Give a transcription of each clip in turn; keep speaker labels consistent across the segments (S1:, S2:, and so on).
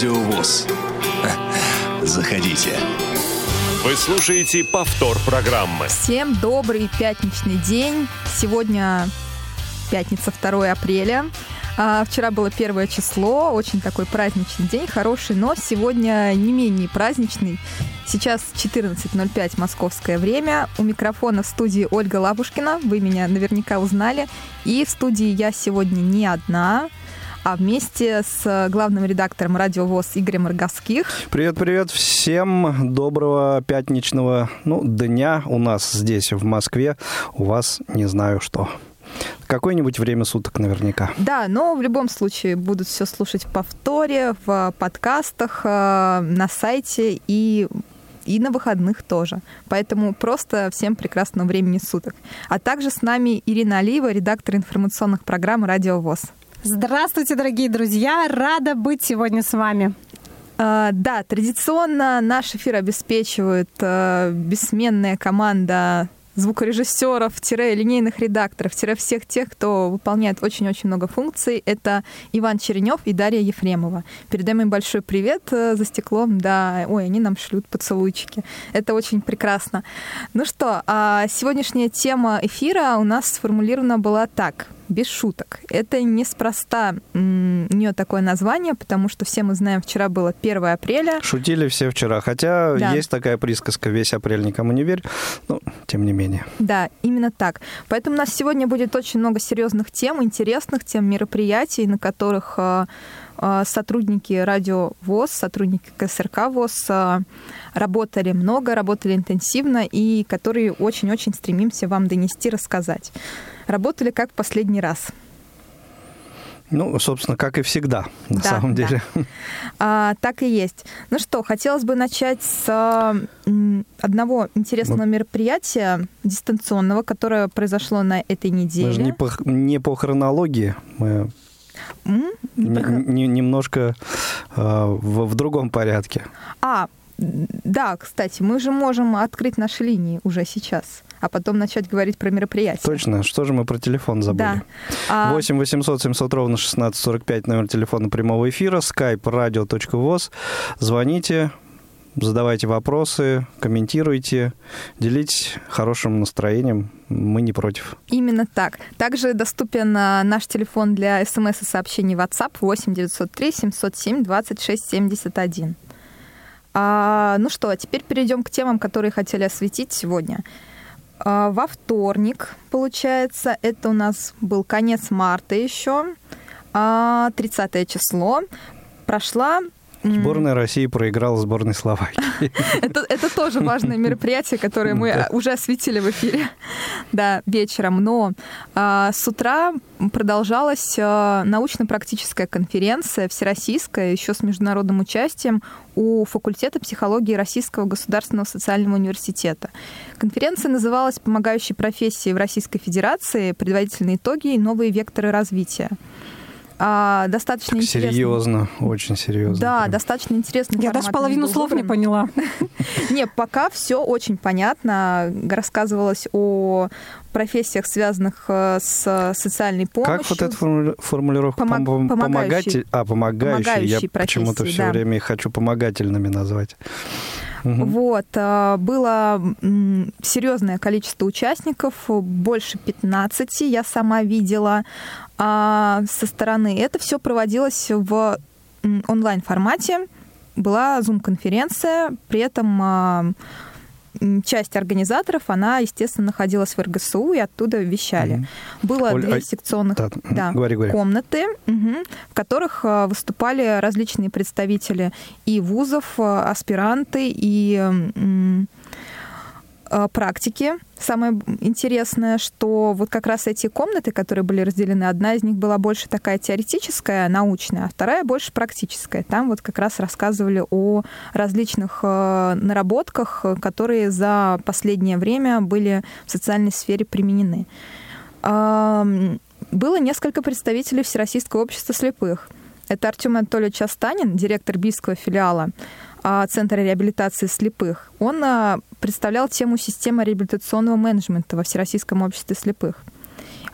S1: Радио ВОЗ. Заходите.
S2: Вы слушаете повтор программы.
S3: Всем добрый пятничный день. Сегодня пятница, 2 апреля. А, вчера было первое число, очень такой праздничный день, хороший, но сегодня не менее праздничный. Сейчас 14.05 московское время. У микрофона в студии Ольга Лабушкина. Вы меня наверняка узнали. И в студии я сегодня не одна а вместе с главным редактором Радио ВОЗ Игорем Роговских.
S4: Привет-привет всем. Доброго пятничного ну, дня у нас здесь, в Москве. У вас не знаю что. Какое-нибудь время суток наверняка.
S3: Да, но в любом случае будут все слушать в повторе, в подкастах, э, на сайте и и на выходных тоже. Поэтому просто всем прекрасного времени суток. А также с нами Ирина Алиева, редактор информационных программ «Радио ВОЗ».
S5: Здравствуйте, дорогие друзья! Рада быть сегодня с вами.
S3: Uh, да, традиционно наш эфир обеспечивает uh, бессменная команда звукорежиссеров-линейных редакторов-всех тех, кто выполняет очень-очень много функций. Это Иван Черенев и Дарья Ефремова. Передаем им большой привет э, за стеклом. Да, ой, они нам шлют поцелуйчики. Это очень прекрасно. Ну что, а сегодняшняя тема эфира у нас сформулирована была так — без шуток. Это неспроста у нее такое название, потому что все мы знаем, вчера было 1 апреля.
S4: Шутили все вчера, хотя да. есть такая присказка «весь апрель никому не верь», но тем не менее.
S3: Да, именно так. Поэтому у нас сегодня будет очень много серьезных тем, интересных тем, мероприятий, на которых а, сотрудники радио ВОЗ, сотрудники КСРК ВОЗ а, работали много, работали интенсивно и которые очень-очень стремимся вам донести, рассказать работали как в последний раз.
S4: Ну, собственно, как и всегда, на да, самом деле.
S3: Да. А, так и есть. Ну что, хотелось бы начать с одного интересного ну, мероприятия дистанционного, которое произошло на этой неделе. Мы
S4: же не по, не по хронологии, мы mm? не, не, немножко э, в, в другом порядке.
S3: А, да, кстати, мы же можем открыть наши линии уже сейчас а потом начать говорить про мероприятие.
S4: Точно. Что же мы про телефон забыли? Да. 8 800 700 ровно 1645 номер телефона прямого эфира, skype radio.voz. Звоните, задавайте вопросы, комментируйте, делитесь хорошим настроением. Мы не против.
S3: Именно так. Также доступен а, наш телефон для смс и сообщений WhatsApp 8 903 707 26 71. А, ну что, а теперь перейдем к темам, которые хотели осветить сегодня. А, во вторник, получается, это у нас был конец марта еще, 30 а, число, прошла
S4: Сборная России проиграла сборной Словакии.
S3: это, это тоже важное мероприятие, которое мы уже осветили в эфире да, вечером. Но а, с утра продолжалась а, научно-практическая конференция всероссийская, еще с международным участием у факультета психологии Российского государственного социального университета. Конференция называлась «Помогающие профессии в Российской Федерации. Предварительные итоги и новые векторы развития» а, достаточно так интересно.
S4: Серьезно, очень серьезно.
S3: Да, прям. достаточно интересно.
S5: Я даже половину слов не поняла.
S3: Не, пока все очень понятно. Рассказывалось о профессиях, связанных э, с социальной помощью.
S4: Как вот эта формулировка? Помог, помогающий. А, помогающий. Я почему-то все да. время их хочу помогательными назвать.
S3: Угу. Вот. Э, было серьезное количество участников, больше 15 я сама видела а, со стороны. Это все проводилось в онлайн-формате. Была зум-конференция, при этом а, часть организаторов, она, естественно, находилась в РГСУ и оттуда вещали. Mm-hmm. Было Оль, две а... секционных да, да, говори, говори. комнаты, угу, в которых а, выступали различные представители и вузов, а, аспиранты, и практики. Самое интересное, что вот как раз эти комнаты, которые были разделены, одна из них была больше такая теоретическая, научная, а вторая больше практическая. Там вот как раз рассказывали о различных э, наработках, которые за последнее время были в социальной сфере применены. Было несколько представителей Всероссийского общества слепых. Это Артем Анатольевич Астанин, директор Бийского филиала Центра реабилитации слепых. Он представлял тему системы реабилитационного менеджмента во Всероссийском обществе слепых.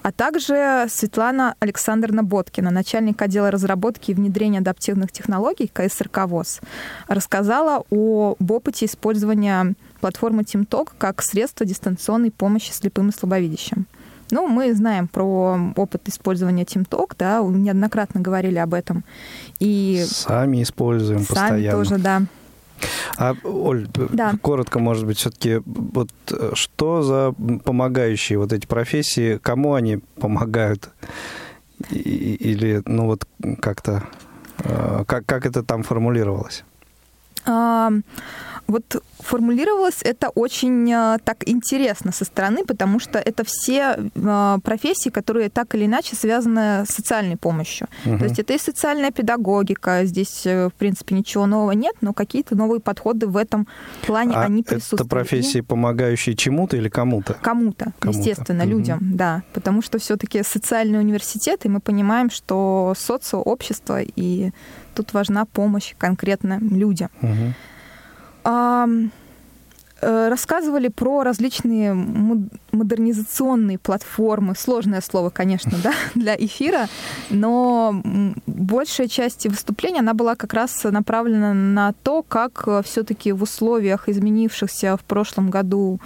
S3: а также Светлана Александровна Боткина, начальник отдела разработки и внедрения адаптивных технологий КСРК ВОЗ, рассказала об опыте использования платформы TeamTalk как средство дистанционной помощи слепым и слабовидящим. Ну, мы знаем про опыт использования TeamTalk, да, неоднократно говорили об этом.
S4: И сами используем сами постоянно.
S3: тоже, да.
S4: А, Оль, да. коротко, может быть, все-таки, вот что за помогающие вот эти профессии, кому они помогают? Или, ну вот, как-то, э, как, как это там формулировалось?
S3: Вот формулировалось это очень э, так интересно со стороны, потому что это все э, профессии, которые так или иначе связаны с социальной помощью. Угу. То есть это и социальная педагогика, здесь, э, в принципе, ничего нового нет, но какие-то новые подходы в этом плане а они присутствуют.
S4: это профессии, помогающие чему-то или кому-то?
S3: Кому-то, кому естественно, угу. людям, да. Потому что все-таки социальный университет, и мы понимаем, что социообщество, и тут важна помощь конкретно людям. Угу. Э, рассказывали про различные модернизационные платформы. Сложное слово, конечно, да, для эфира, но большая часть выступления, она была как раз направлена на то, как все-таки в условиях изменившихся в прошлом году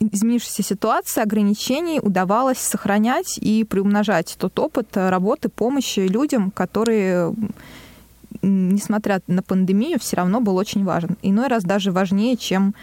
S3: изменившейся ситуации, ограничений удавалось сохранять и приумножать тот опыт работы, помощи людям, которые несмотря на пандемию, все равно был очень важен. Иной раз даже важнее, чем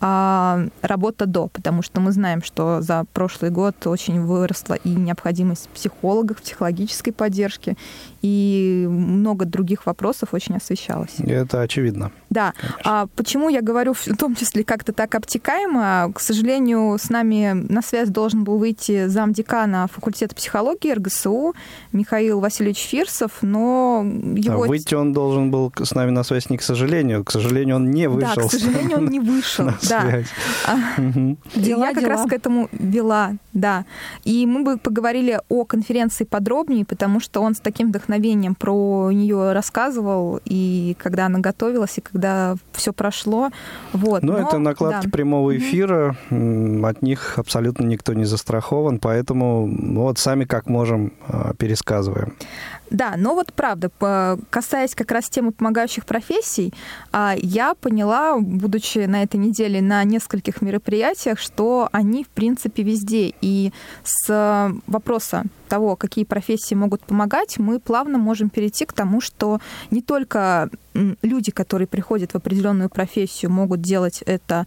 S3: а, работа до, потому что мы знаем, что за прошлый год очень выросла и необходимость психологов, психологической поддержки, и много других вопросов очень освещалось.
S4: Это очевидно.
S3: Да. А почему я говорю в том числе как-то так обтекаемо? К сожалению, с нами на связь должен был выйти замдекана факультета психологии РГСУ Михаил Васильевич Фирсов, но его...
S4: А выйти он должен был с нами на связь не к сожалению. К сожалению, он не вышел.
S3: Да, к сожалению, он не вышел. Да. А, я как раз к этому вела, да. И мы бы поговорили о конференции подробнее, потому что он с таким вдохновением про нее рассказывал, и когда она готовилась, и когда все прошло. Вот.
S4: Ну, это накладки да. прямого эфира, mm-hmm. от них абсолютно никто не застрахован, поэтому вот сами как можем а, пересказываем.
S3: Да, но вот правда, касаясь как раз темы помогающих профессий, а, я поняла, будучи на этой неделе на нескольких мероприятиях, что они, в принципе, везде. И с вопроса того, какие профессии могут помогать, мы плавно можем перейти к тому, что не только люди, которые приходят в определенную профессию, могут делать это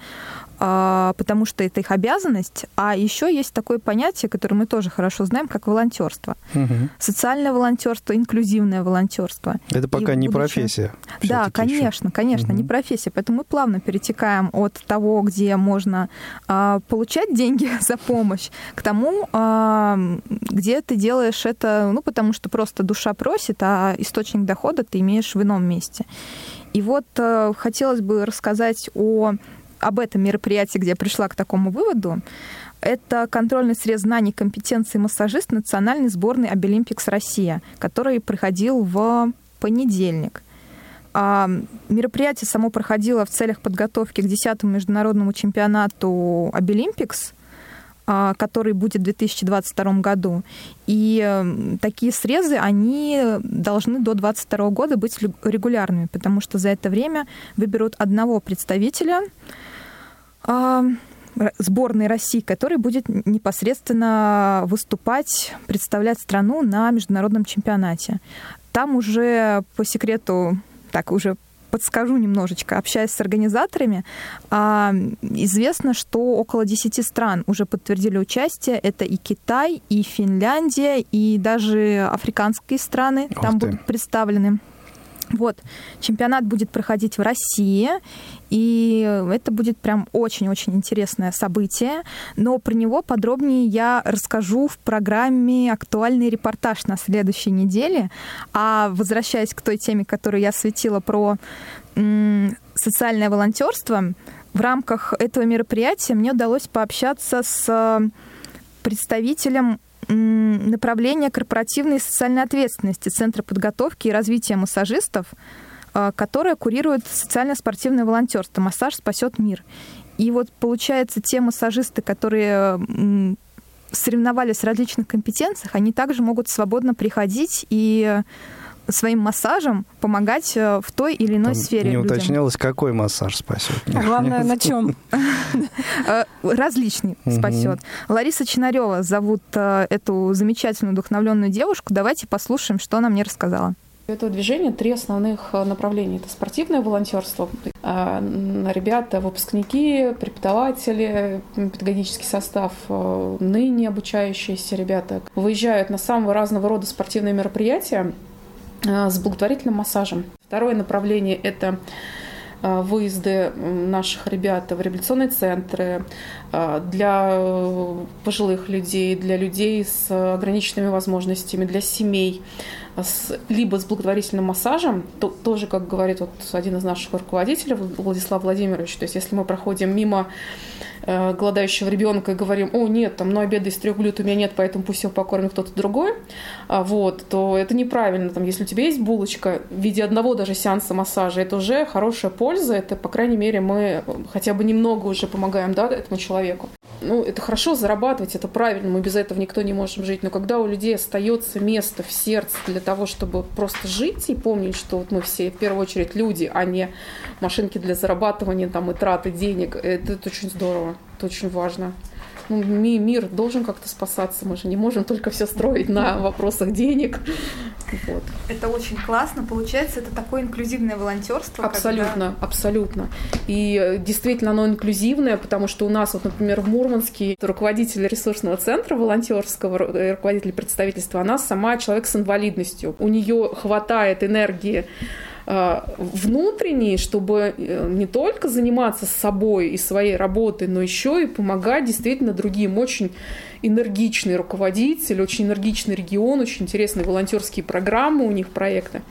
S3: потому что это их обязанность. А еще есть такое понятие, которое мы тоже хорошо знаем, как волонтерство. Угу. Социальное волонтерство, инклюзивное волонтерство.
S4: Это пока И не будущем... профессия.
S3: Да, конечно, еще. конечно, угу. не профессия. Поэтому мы плавно перетекаем от того, где можно а, получать деньги за помощь, к тому, а, где ты делаешь это, ну, потому что просто душа просит, а источник дохода ты имеешь в ином месте. И вот э, хотелось бы рассказать о об этом мероприятии, где я пришла к такому выводу, это контрольный срез знаний и компетенций массажист национальной сборной Абилимпикс Россия, который проходил в понедельник. А мероприятие само проходило в целях подготовки к 10-му международному чемпионату Абилимпикс, а, который будет в 2022 году. И такие срезы, они должны до 2022 года быть регулярными, потому что за это время выберут одного представителя, сборной России, который будет непосредственно выступать, представлять страну на международном чемпионате. Там уже по секрету, так уже подскажу немножечко, общаясь с организаторами, а, известно, что около 10 стран уже подтвердили участие. Это и Китай, и Финляндия, и даже африканские страны Ух там ты. будут представлены. Вот, чемпионат будет проходить в России, и это будет прям очень-очень интересное событие. Но про него подробнее я расскажу в программе «Актуальный репортаж» на следующей неделе. А возвращаясь к той теме, которую я осветила про социальное волонтерство, в рамках этого мероприятия мне удалось пообщаться с представителем направление корпоративной и социальной ответственности Центра подготовки и развития массажистов, а, которое курирует социально-спортивное волонтерство «Массаж спасет мир». И вот, получается, те массажисты, которые соревновались в различных компетенциях, они также могут свободно приходить и своим массажем помогать э, в той или иной Там сфере.
S4: Не людям. уточнялось, какой массаж спасет.
S5: А главное, на чем?
S3: Э, различный спасет. Лариса Чинарева зовут э, эту замечательную, вдохновленную девушку. Давайте послушаем, что она мне рассказала.
S1: Это движение три основных направления. Это спортивное волонтерство. Ребята, выпускники, преподаватели, педагогический состав, ныне обучающиеся ребята выезжают на самого разного рода спортивные мероприятия с благотворительным массажем. Второе направление – это э, выезды наших ребят в реабилитационные центры э, для пожилых людей, для людей с ограниченными возможностями, для семей, либо с благотворительным массажем, то, тоже, как говорит вот один из наших руководителей, Владислав Владимирович, то есть если мы проходим мимо Э, голодающего ребенка и говорим, о, нет, там, ну, обеда из трех блюд у меня нет, поэтому пусть его покормит кто-то другой, а, вот, то это неправильно. Там, если у тебя есть булочка в виде одного даже сеанса массажа, это уже хорошая польза, это, по крайней мере, мы хотя бы немного уже помогаем, да, этому человеку ну, это хорошо зарабатывать, это правильно, мы без этого никто не можем жить. Но когда у людей остается место в сердце для того, чтобы просто жить и помнить, что вот мы все в первую очередь люди, а не машинки для зарабатывания там, и траты денег, это, это очень здорово, это очень важно ну, мир должен как-то спасаться. Мы же не можем только все строить на вопросах денег.
S3: Вот. Это очень классно. Получается, это такое инклюзивное волонтерство.
S1: Абсолютно, когда... абсолютно. И э, действительно оно инклюзивное, потому что у нас, вот, например, в Мурманске руководитель ресурсного центра волонтерского, э, руководитель представительства, она сама человек с инвалидностью. У нее хватает энергии Э, внутренний, чтобы э, не только заниматься собой и своей работой, но еще и помогать действительно другим. Очень энергичный руководитель, очень энергичный регион, очень интересные волонтерские программы у них, проекты.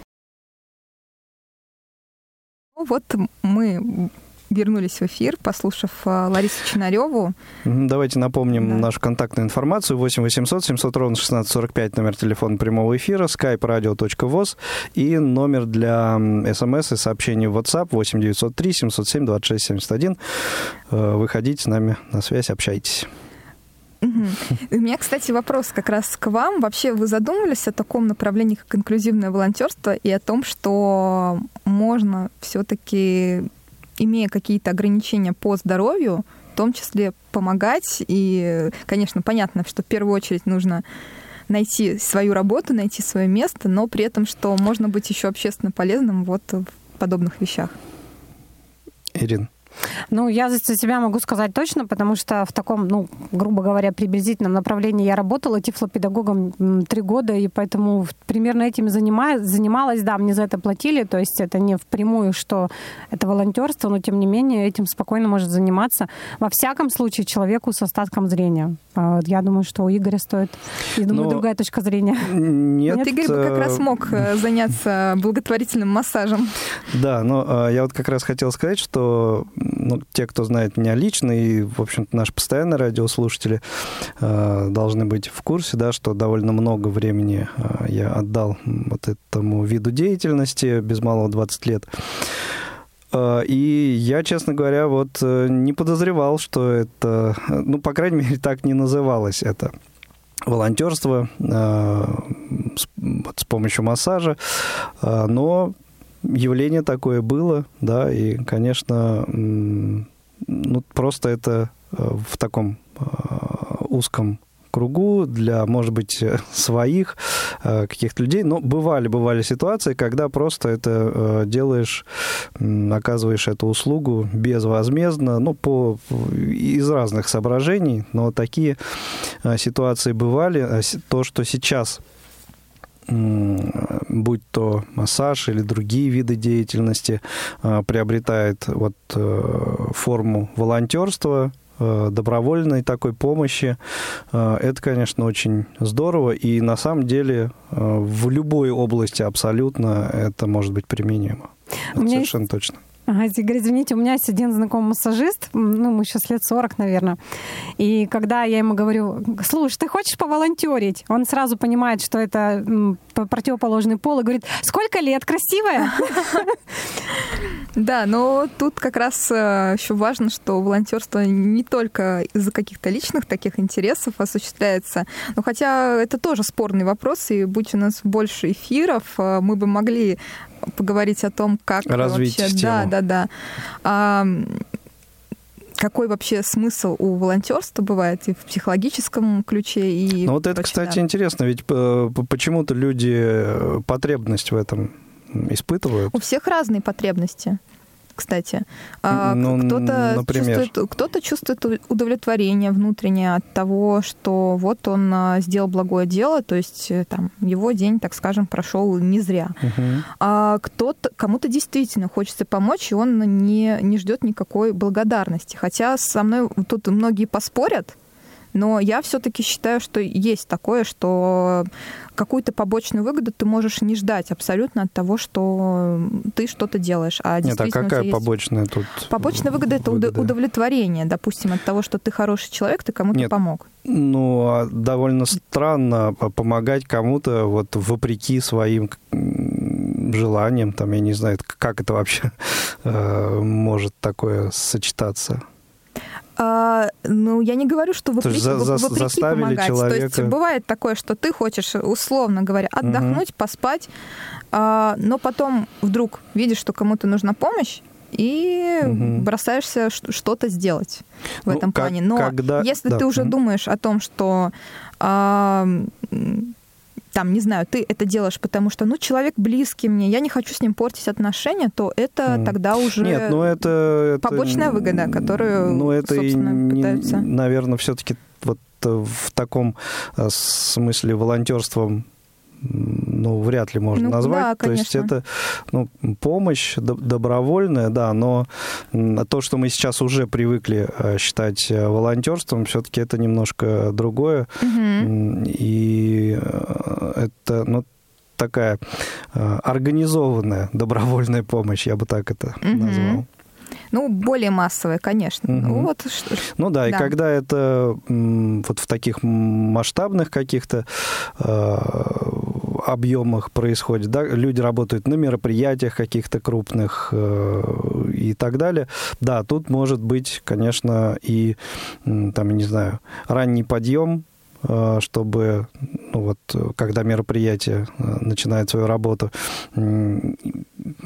S3: Ну вот мы вернулись в эфир, послушав э, Ларису Чинареву.
S4: Давайте напомним да. нашу контактную информацию. 8 800 700 ровно 1645, номер телефона прямого эфира, skype radio.voz и номер для смс и сообщений в WhatsApp 8 903 707 26 71. Выходите с нами на связь, общайтесь.
S3: У меня, кстати, вопрос как раз к вам. Вообще вы задумывались о таком направлении, как инклюзивное волонтерство, и о том, что можно все-таки имея какие-то ограничения по здоровью, в том числе помогать. И, конечно, понятно, что в первую очередь нужно найти свою работу, найти свое место, но при этом, что можно быть еще общественно полезным вот в подобных вещах.
S4: Ирина.
S5: Ну, я за себя могу сказать точно, потому что в таком, ну, грубо говоря, приблизительном направлении я работала тифлопедагогом три года, и поэтому примерно этим занимаюсь, занималась, да, мне за это платили, то есть это не впрямую, что это волонтерство, но тем не менее этим спокойно может заниматься во всяком случае человеку с остатком зрения. А, я думаю, что у Игоря стоит, я думаю, но... другая точка зрения.
S3: Нет, Нет Игорь бы как раз э, мог э, заняться благотворительным массажем.
S4: Да, но э, я вот как раз хотел сказать, что ну, те, кто знает меня лично, и, в общем-то, наши постоянные радиослушатели э, должны быть в курсе, да, что довольно много времени э, я отдал вот этому виду деятельности, без малого 20 лет. Э, и я, честно говоря, вот э, не подозревал, что это, ну, по крайней мере, так не называлось это волонтерство э, с, с помощью массажа, э, но явление такое было, да, и, конечно, ну, просто это э, в таком э, узком кругу для, может быть, своих э, каких-то людей. Но бывали, бывали ситуации, когда просто это делаешь, оказываешь эту услугу безвозмездно, ну, по, из разных соображений, но такие ситуации бывали. А то, что сейчас будь то массаж или другие виды деятельности, а, приобретает вот э, форму волонтерства, э, добровольной такой помощи. Э, это, конечно, очень здорово, и на самом деле в любой области абсолютно это может быть применимо. Это совершенно есть... точно.
S5: Ага, Игорь, извините, у меня есть один знакомый массажист, ну, мы сейчас лет 40, наверное. И когда я ему говорю, слушай, ты хочешь поволонтерить? Он сразу понимает, что это противоположный пол и говорит, сколько лет, красивая?
S3: Да, но тут как раз э, еще важно, что волонтерство не только из-за каких-то личных таких интересов осуществляется, но хотя это тоже спорный вопрос, и будь у нас больше эфиров, э, мы бы могли поговорить о том, как
S4: Развить
S3: вообще...
S4: Тему.
S3: Да, да, да какой вообще смысл у волонтерства бывает и в психологическом ключе, и
S4: Ну вот это, кстати, да. интересно, ведь э, почему-то люди э, потребность в этом испытывают.
S3: У всех разные потребности кстати. А ну, кто-то чувствует, кто-то чувствует удовлетворение внутреннее от того, что вот он а, сделал благое дело, то есть э, там его день, так скажем, прошел не зря. Угу. А кто-то, кому-то действительно хочется помочь, и он не, не ждет никакой благодарности. Хотя со мной тут многие поспорят, но я все-таки считаю, что есть такое, что какую-то побочную выгоду ты можешь не ждать абсолютно от того, что ты что-то делаешь. А
S4: Нет, а какая побочная тут?
S3: Побочная выгода, выгода это удовлетворение, допустим, от того, что ты хороший человек, ты кому-то помог.
S4: Ну, а довольно странно помогать кому-то вот вопреки своим желаниям, там, я не знаю, как это вообще э, может такое сочетаться.
S3: А, ну, я не говорю, что вопреки, за, за, вопреки помогать. Человека... То есть бывает такое, что ты хочешь, условно говоря, отдохнуть, угу. поспать, а, но потом вдруг видишь, что кому-то нужна помощь, и угу. бросаешься что-то сделать в ну, этом как, плане. Но когда... если да. ты уже угу. думаешь о том, что а, там, не знаю, ты это делаешь, потому что, ну, человек близкий мне, я не хочу с ним портить отношения, то это mm. тогда уже
S4: Нет, ну, это,
S3: побочная это, выгода, которую, ну, это собственно, и пытаются.
S4: наверное, все-таки вот в таком э, смысле волонтерством ну, вряд ли можно ну, назвать. Да, то есть это ну, помощь добровольная, да, но то, что мы сейчас уже привыкли э, считать э, волонтерством, все-таки это немножко другое. Угу. И э, это, ну, такая организованная добровольная помощь, я бы так это угу. назвал.
S3: Ну, более массовая, конечно. Угу. Ну, вот,
S4: ну да, да, и когда это вот в таких масштабных каких-то э, объемах происходит, да, люди работают на мероприятиях каких-то крупных э, и так далее, да, тут может быть, конечно, и, там, не знаю, ранний подъем, чтобы, ну вот, когда мероприятие э, начинает свою работу,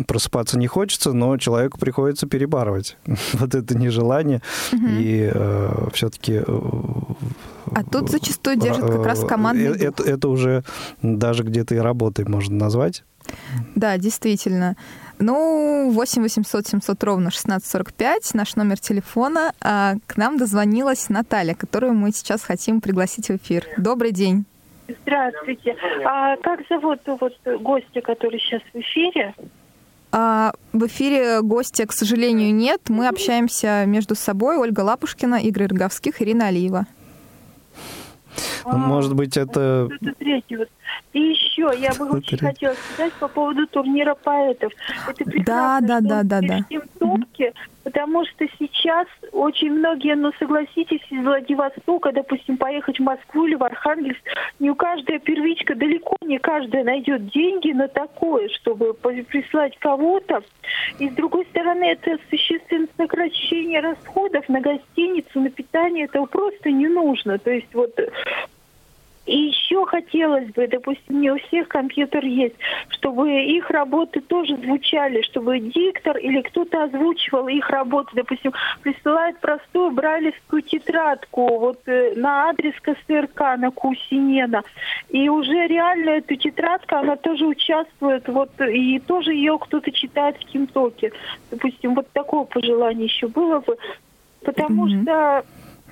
S4: просыпаться не хочется, но человеку приходится перебарывать вот это нежелание. Угу. И э, все-таки... Э,
S3: а тут зачастую держит как раз командный
S4: дух. Это, это уже даже где-то и работой можно назвать.
S3: Да, действительно. Ну, 8 800 700 ровно 1645, наш номер телефона. А к нам дозвонилась Наталья, которую мы сейчас хотим пригласить в эфир. Добрый день.
S6: Здравствуйте. А как зовут вот гостя, который сейчас в эфире?
S3: А, в эфире гостя, к сожалению, нет. Мы общаемся между собой. Ольга Лапушкина, Игорь Роговских, Ирина Алиева.
S4: Ну, может быть, это...
S6: это третий вот и еще я бы очень хотела сказать по поводу турнира поэтов. Это прекрасно, да, да, да, да, да. топки, потому что сейчас очень многие, ну согласитесь, из Владивостока, допустим, поехать в Москву или в Архангельск, не у каждая первичка, далеко не каждая найдет деньги на такое, чтобы прислать кого-то. И с другой стороны, это существенное сокращение расходов на гостиницу, на питание, этого просто не нужно. То есть вот и еще хотелось бы, допустим, не у всех компьютер есть, чтобы их работы тоже звучали, чтобы диктор или кто-то озвучивал их работы, допустим, присылает простую брайлевскую тетрадку вот э, на адрес КСРК на Кусинена. И уже реально эту тетрадку, она тоже участвует, вот, и тоже ее кто-то читает в Кимтоке. Допустим, вот такое пожелание еще было бы. Потому mm-hmm. что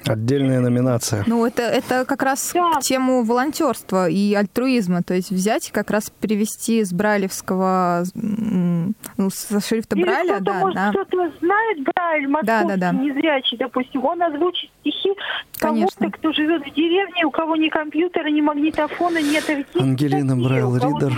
S4: Отдельная номинация.
S3: Ну, это, это как раз да. к тему волонтерства и альтруизма. То есть взять и как раз перевести с брайлевского, ну, со шрифта
S6: Или
S3: Брайля,
S6: да. Может,
S3: да.
S6: кто-то знает Брайль, московский, да, да, да. незрячий, допустим, он озвучит стихи кого-то, кто живет в деревне, у кого ни компьютера, ни магнитофона нет. А
S4: Ангелина Брайл Ридер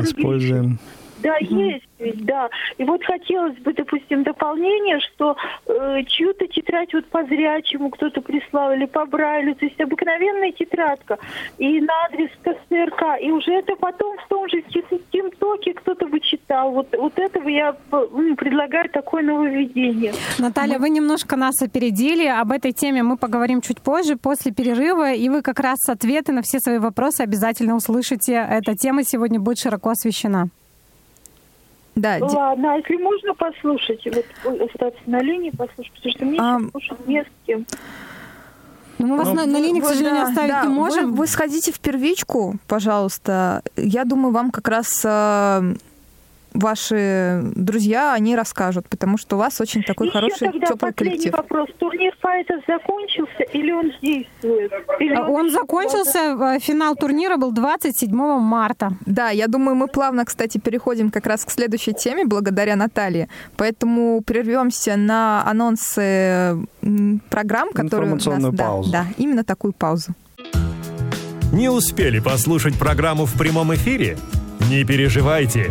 S4: используем.
S6: Да, угу. есть ведь, да. И вот хотелось бы, допустим, дополнение, что э, чью-то тетрадь вот по зрячему кто-то прислал или по Брайлю, то есть обыкновенная тетрадка, и на адрес КСРК, и уже это потом в том же ТикТоке кто-то бы читал. Вот, вот этого я предлагаю такое нововведение.
S5: Наталья, вы немножко нас опередили. Об этой теме мы поговорим чуть позже, после перерыва, и вы как раз ответы на все свои вопросы обязательно услышите. Эта тема сегодня будет широко освещена.
S6: Да. Ладно, а если можно послушать, вот остаться на линии послушать, потому что мне а... слушать не с кем.
S5: Ну, мы вас ну, на, на линии, к сожалению, да, оставить да, не можем.
S3: Вы, вы сходите в первичку, пожалуйста. Я думаю, вам как раз э, ваши друзья, они расскажут, потому что у вас очень такой Еще хороший, тогда теплый коллектив.
S6: вопрос. Турнир файтов закончился или он действует? Или
S5: он, он закончился, э, финал турнира был 27 марта.
S3: Да, я думаю, мы плавно, кстати, переходим как раз к следующей теме, благодаря Наталье. Поэтому прервемся на анонсы программ, которые
S4: Информационную
S3: у нас...
S4: паузу.
S3: Да, да, именно такую паузу.
S2: Не успели послушать программу в прямом эфире? Не переживайте.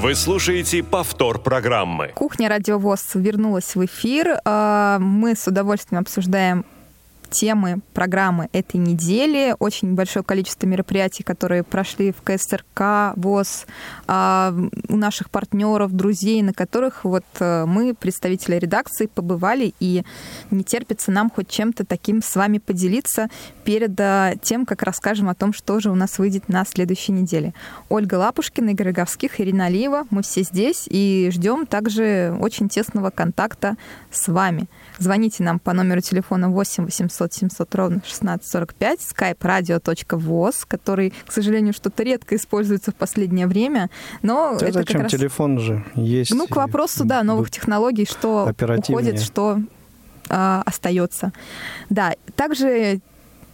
S2: Вы слушаете повтор программы.
S3: Кухня Радиовоз вернулась в эфир. А, мы с удовольствием обсуждаем темы программы этой недели. Очень большое количество мероприятий, которые прошли в КСРК, ВОЗ, а, у наших партнеров, друзей, на которых вот э, мы, представители редакции, побывали, и не терпится нам хоть чем-то таким с вами поделиться перед э, тем, как расскажем о том, что же у нас выйдет на следующей неделе. Ольга Лапушкина, Игорь Роговских, Ирина Алиева, мы все здесь и ждем также очень тесного контакта с вами. Звоните нам по номеру телефона 8 800 700 ровно 1645, skype radio.voz, который, к сожалению, что-то редко используется в последнее время, но
S4: это, это зачем? Как раз... Телефон же есть.
S3: Ну, к вопросу, да, новых технологий, что уходит, что э, остается. Да, также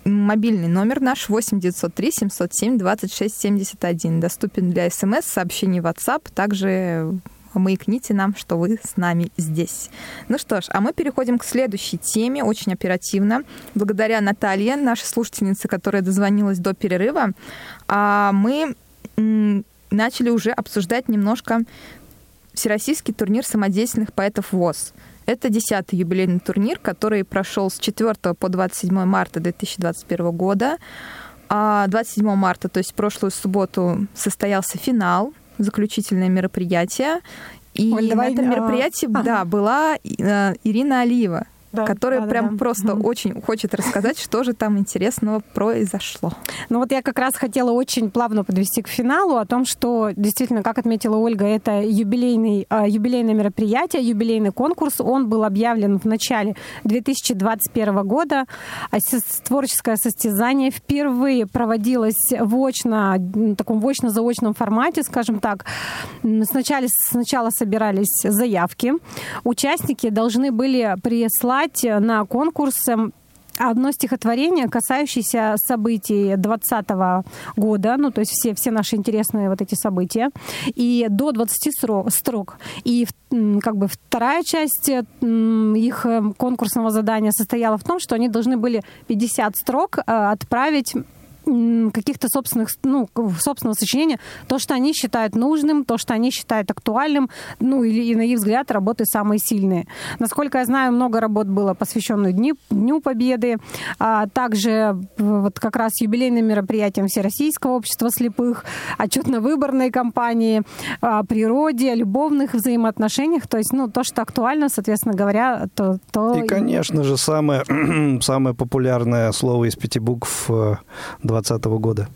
S3: мобильный номер наш 8 903 707 26 71 доступен для смс, сообщений WhatsApp, также маякните нам, что вы с нами здесь. Ну что ж, а мы переходим к следующей теме, очень оперативно. Благодаря Наталье, нашей слушательнице, которая дозвонилась до перерыва, а мы начали уже обсуждать немножко Всероссийский турнир самодеятельных поэтов ВОЗ. Это десятый юбилейный турнир, который прошел с 4 по 27 марта 2021 года. А 27 марта, то есть прошлую субботу, состоялся финал заключительное мероприятие. И Оль, на давай, этом мероприятии, а... да, была э, Ирина Алиева да, которая да, прям да, просто да. очень хочет рассказать, что же там интересного произошло.
S5: Ну вот я как раз хотела очень плавно подвести к финалу о том, что действительно, как отметила Ольга, это юбилейный, а, юбилейное мероприятие, юбилейный конкурс. Он был объявлен в начале 2021 года. Творческое состязание впервые проводилось в очно, таком очно-заочном формате, скажем так. Сначала, сначала собирались заявки. Участники должны были прислать подать на конкурс одно стихотворение, касающееся событий 2020 года, ну, то есть все, все наши интересные вот эти события, и до 20 строк. И как бы вторая часть их эм, конкурсного задания состояла в том, что они должны были 50 строк э, отправить каких-то собственных, ну, собственного сочинения, то, что они считают нужным, то, что они считают актуальным, ну, или, на их взгляд, работы самые сильные. Насколько я знаю, много работ было посвящено Дню, Дню Победы, а также вот как раз юбилейным мероприятиям Всероссийского общества слепых, отчетно-выборной кампании, о природе, о любовных взаимоотношениях, то есть, ну, то, что актуально, соответственно говоря, то... то...
S4: И, конечно же, самое, самое популярное слово из пяти букв 2020 года.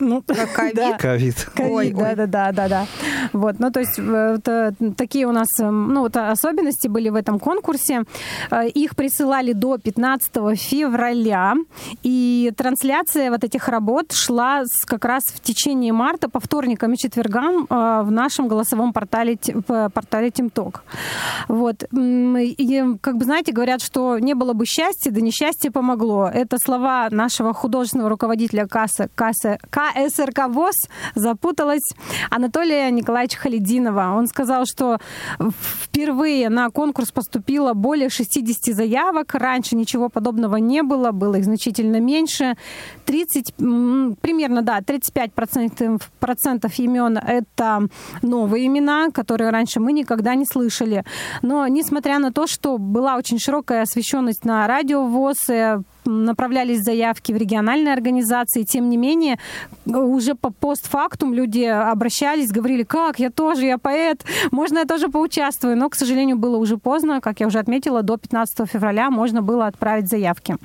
S5: Ну, ковид.
S3: Ковид.
S5: Ковид, да, да, да, да, да. Вот, ну, то есть это, такие у нас ну, вот особенности были в этом конкурсе. Их присылали до 15 февраля, и трансляция вот этих работ шла как раз в течение марта по вторникам и четвергам в нашем голосовом портале, портале ТимТок. Вот. И, как бы, знаете, говорят, что не было бы счастья, да несчастье помогло. Это слова нашего художественного руководителя кассы, кассы КСРК ВОЗ запуталась Анатолия Николаевича Халидинова. Он сказал, что впервые на конкурс поступило более 60 заявок. Раньше ничего подобного не было, было их значительно меньше. 30, примерно, да, 35% процентов, процентов имен — это новые имена, которые раньше мы никогда не слышали. Но несмотря на то, что была очень широкая освещенность на радио ВОЗ, э, направлялись заявки в региональные организации. Тем не менее, уже по постфактум люди обращались, говорили, как, я тоже, я поэт, можно я тоже поучаствую. Но, к сожалению, было уже поздно, как я уже отметила, до 15 февраля можно было отправить заявки.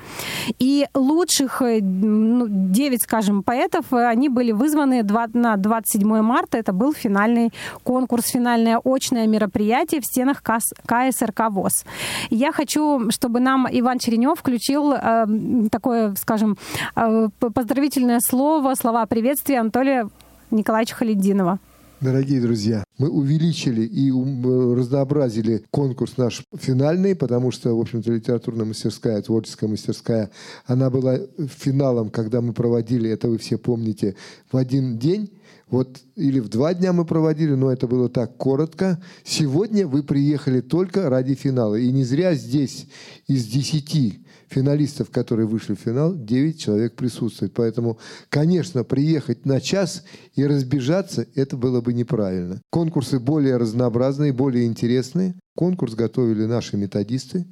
S5: И лучших 9, э, ну, скажем, поэтов, э, они были вызваны на 27 марта. Это был финальный конкурс, финальное очное мероприятие в стенах КСРК ВОЗ. Я хочу, чтобы нам Иван Черенев включил э, такое, скажем, э, поздравительное слово, слова приветствия Анатолия Николаевича Халидинова.
S7: Дорогие друзья, мы увеличили и разнообразили конкурс наш финальный, потому что, в общем-то, литературная мастерская, творческая мастерская, она была финалом, когда мы проводили, это вы все помните, в один день. Вот или в два дня мы проводили, но это было так коротко. Сегодня вы приехали только ради финала. И не зря здесь из десяти финалистов, которые вышли в финал, 9 человек присутствует. Поэтому, конечно, приехать на час и разбежаться, это было бы неправильно. Конкурсы более разнообразные, более интересные. Конкурс готовили наши методисты,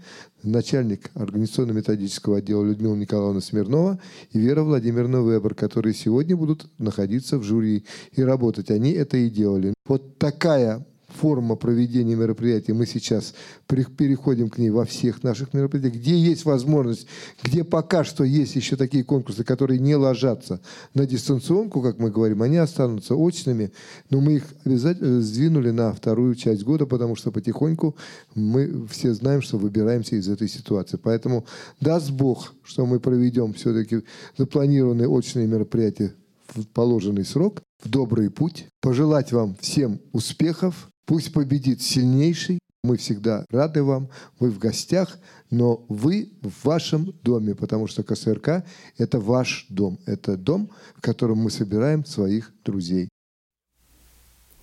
S7: начальник организационно-методического отдела Людмила Николаевна Смирнова и Вера Владимировна Вебер, которые сегодня будут находиться в жюри и работать. Они это и делали. Вот такая форма проведения мероприятий, мы сейчас переходим к ней во всех наших мероприятиях, где есть возможность, где пока что есть еще такие конкурсы, которые не ложатся на дистанционку, как мы говорим, они останутся очными, но мы их обязательно сдвинули на вторую часть года, потому что потихоньку мы все знаем, что выбираемся из этой ситуации. Поэтому даст Бог, что мы проведем все-таки запланированные очные мероприятия в положенный срок, в добрый путь. Пожелать вам всем успехов, Пусть победит сильнейший. Мы всегда рады вам. Вы в гостях, но вы в вашем доме, потому что КСРК – это ваш дом. Это дом, в котором мы собираем своих друзей.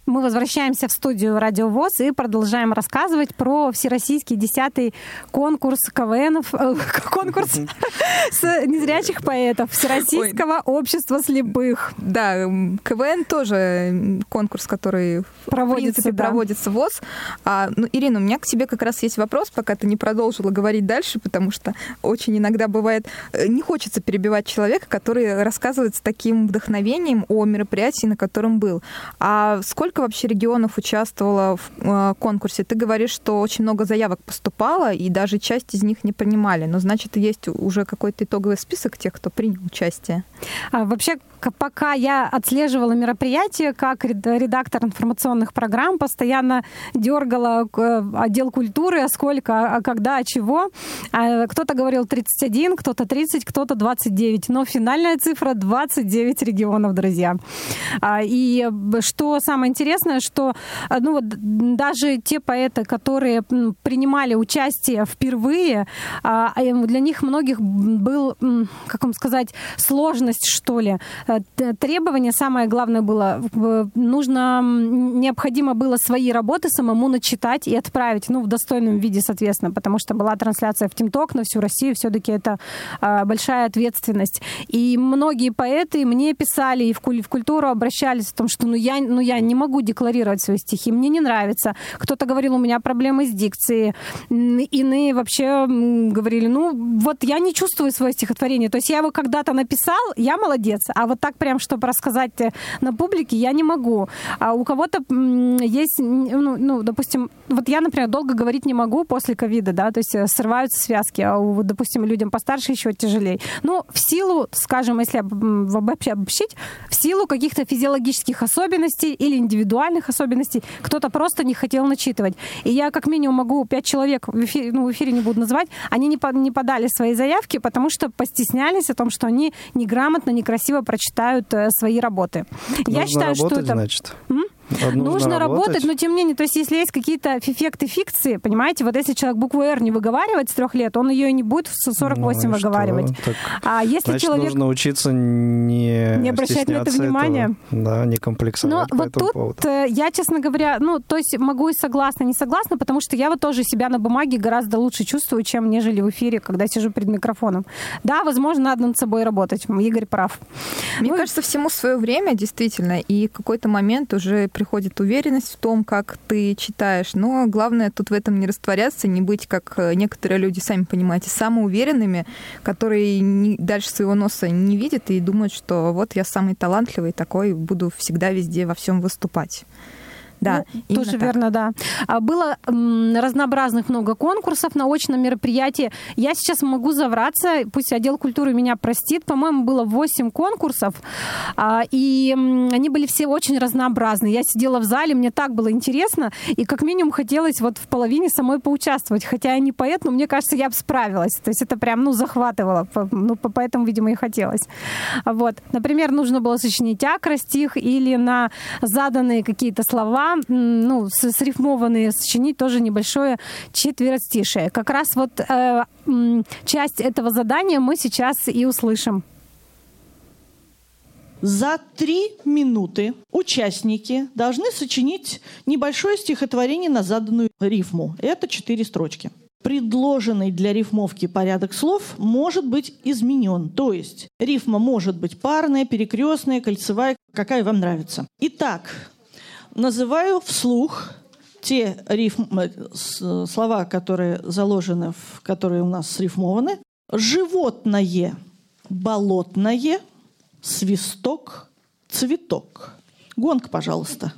S5: Мы возвращаемся в студию Радио ВОЗ и продолжаем рассказывать про всероссийский десятый конкурс КВН, э, конкурс с незрячих поэтов Всероссийского общества слепых.
S3: Да, КВН тоже конкурс, который проводится, в принципе, да. проводится в ВОЗ. А, ну, Ирина, у меня к тебе как раз есть вопрос, пока ты не продолжила говорить дальше, потому что очень иногда бывает, э, не хочется перебивать человека, который рассказывает с таким вдохновением о мероприятии, на котором был. А сколько сколько вообще регионов участвовало в э, конкурсе? Ты говоришь, что очень много заявок поступало, и даже часть из них не принимали. Но значит, есть уже какой-то итоговый список тех, кто принял участие?
S5: А, вообще, пока я отслеживала мероприятие, как редактор информационных программ, постоянно дергала э, отдел культуры, а сколько, а когда, а чего. А кто-то говорил 31, кто-то 30, кто-то 29. Но финальная цифра 29 регионов, друзья. И что самое интересное, что ну, вот, даже те поэты, которые принимали участие впервые, для них многих был, как вам сказать, сложность, что ли, Э, требование самое главное было, нужно, необходимо было свои работы самому начитать и отправить, ну, в достойном виде, соответственно, потому что была трансляция в ТимТок на всю Россию, все-таки это а, большая ответственность. И многие поэты мне писали и в, в культуру обращались о том, что ну я, ну я не могу декларировать свои стихи, мне не нравится. Кто-то говорил, у меня проблемы с дикцией. Иные вообще говорили, ну вот я не чувствую свое стихотворение. То есть я его когда-то написал, я молодец, а вот так прям, чтобы рассказать э, на публике, я не могу. А у кого-то есть, ну, ну допустим, вот я, например, долго говорить не могу после ковида, да, то есть э, срываются связки, а, у, допустим, людям постарше еще тяжелее. Ну, в силу, скажем, если вообще обобщить, в силу каких-то физиологических особенностей или индивидуальных особенностей, кто-то просто не хотел начитывать. И я как минимум могу пять человек в эфире, ну, в эфире не буду называть, они не, по, не подали свои заявки, потому что постеснялись о том, что они неграмотно, некрасиво прочитают э, свои работы.
S4: Нужно я считаю, работать, что это... значит. М?
S5: Нужно, нужно работать. работать, но тем не менее, то есть если есть какие-то эффекты фикции, понимаете, вот если человек букву «Р» не выговаривает с трех лет, он ее и не будет в 48 ну, выговаривать. Так,
S4: а если значит, человек... нужно учиться не
S5: Не обращать на это внимания.
S4: Да, не комплексовать
S5: Но вот тут поводу. Э, я, честно говоря, ну, то есть могу и согласна, не согласна, потому что я вот тоже себя на бумаге гораздо лучше чувствую, чем нежели в эфире, когда сижу перед микрофоном. Да, возможно, надо над собой работать. Игорь прав.
S3: Мне ну, кажется, всему свое время, действительно, и какой-то момент уже приходит уверенность в том, как ты читаешь. Но главное тут в этом не растворяться, не быть, как э, некоторые люди, сами понимаете, самоуверенными, которые не, дальше своего носа не видят и думают, что вот я самый талантливый такой, буду всегда везде во всем выступать.
S5: Да, ну, тоже так. верно, да. А, было разнообразных много конкурсов на очном мероприятии. Я сейчас могу завраться, пусть отдел культуры меня простит. По-моему, было 8 конкурсов, а, и они были все очень разнообразные. Я сидела в зале, мне так было интересно, и как минимум хотелось вот в половине самой поучаствовать. Хотя я не поэт, но мне кажется, я бы справилась. То есть это прям, ну, захватывало. Ну, поэтому, видимо, и хотелось. Вот. Например, нужно было сочинить акростих или на заданные какие-то слова ну, срифмованные сочинить тоже небольшое четверостишее. Как раз вот э, часть этого задания мы сейчас и услышим.
S8: За три минуты участники должны сочинить небольшое стихотворение на заданную рифму. Это четыре строчки. Предложенный для рифмовки порядок слов может быть изменен. То есть рифма может быть парная, перекрестная, кольцевая, какая вам нравится. Итак, называю вслух те рифм, слова, которые заложены, в, которые у нас срифмованы. Животное, болотное, свисток, цветок. Гонка, пожалуйста.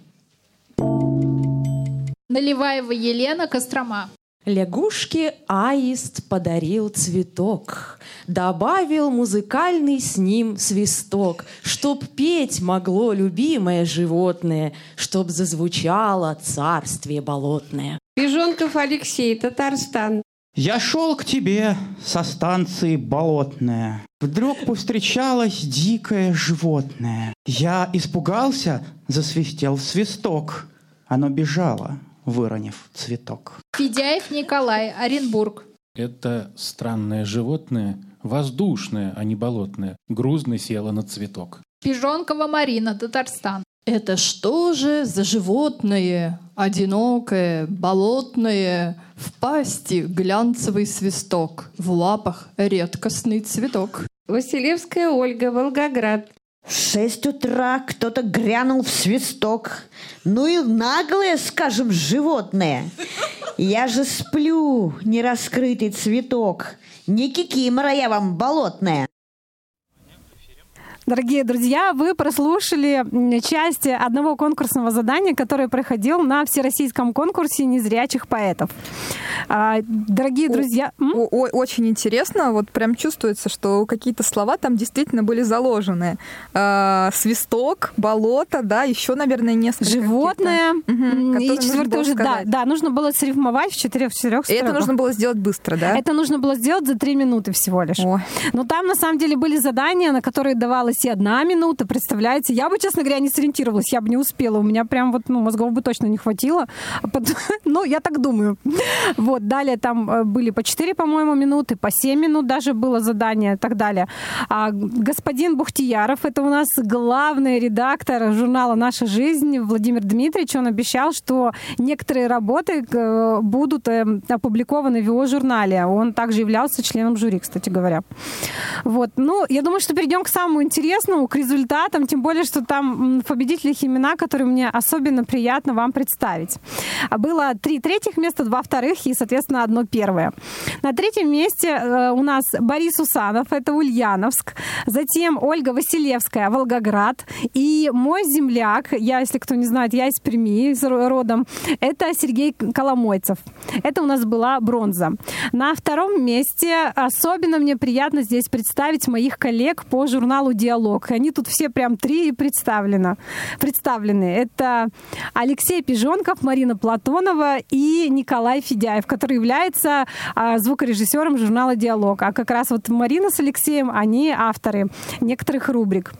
S9: Наливаева Елена Кострома.
S10: Лягушке аист подарил цветок, Добавил музыкальный с ним свисток, Чтоб петь могло любимое животное, Чтоб зазвучало царствие болотное.
S11: Пижонков Алексей, Татарстан.
S12: Я шел к тебе со станции Болотная. Вдруг повстречалось дикое животное. Я испугался, засвистел свисток. Оно бежало, выронив цветок.
S9: Федяев Николай, Оренбург.
S13: Это странное животное, воздушное, а не болотное, грузно село на цветок.
S9: Пижонкова Марина, Татарстан.
S14: Это что же за животное, одинокое, болотное, в пасти глянцевый свисток, в лапах редкостный цветок?
S11: Василевская Ольга, Волгоград.
S15: В шесть утра кто-то грянул в свисток. Ну и наглое, скажем, животное. Я же сплю, нераскрытый цветок. Не кикимора я вам болотная.
S5: Дорогие друзья, вы прослушали часть одного конкурсного задания, которое проходил на всероссийском конкурсе незрячих поэтов. А, дорогие друзья...
S3: О, о, очень интересно, вот прям чувствуется, что какие-то слова там действительно были заложены. А, свисток, болото, да, еще, наверное, несколько.
S5: Животное. Угу, и четвертое уже, да, да, нужно было срифмовать в четырех, в четырех
S3: И это нужно было сделать быстро, да?
S5: Это нужно было сделать за три минуты всего лишь. О. Но там, на самом деле, были задания, на которые давалось осталась и одна минута, представляете? Я бы, честно говоря, не сориентировалась, я бы не успела. У меня прям вот, ну, мозгов бы точно не хватило. Ну, я так думаю. Вот, далее там э, были по 4, по-моему, минуты, по 7 минут даже было задание и так далее. А господин Бухтияров, это у нас главный редактор журнала «Наша жизнь» Владимир Дмитриевич, он обещал, что некоторые работы э, будут э, опубликованы в его журнале. Он также являлся членом жюри, кстати говоря. Вот. Ну, я думаю, что перейдем к самому интересному интересному, к результатам, тем более, что там в победителях имена, которые мне особенно приятно вам представить. А было три третьих места, два вторых и, соответственно, одно первое. На третьем месте э, у нас Борис Усанов, это Ульяновск. Затем Ольга Василевская, Волгоград. И мой земляк, я, если кто не знает, я из Перми, родом, это Сергей Коломойцев. Это у нас была бронза. На втором месте особенно мне приятно здесь представить моих коллег по журналу «Диалог». Они тут все прям три представлены. представлены. Это Алексей Пижонков, Марина Платонова и Николай Федяев, который является а, звукорежиссером журнала «Диалог». А как раз вот Марина с Алексеем, они авторы некоторых рубрик.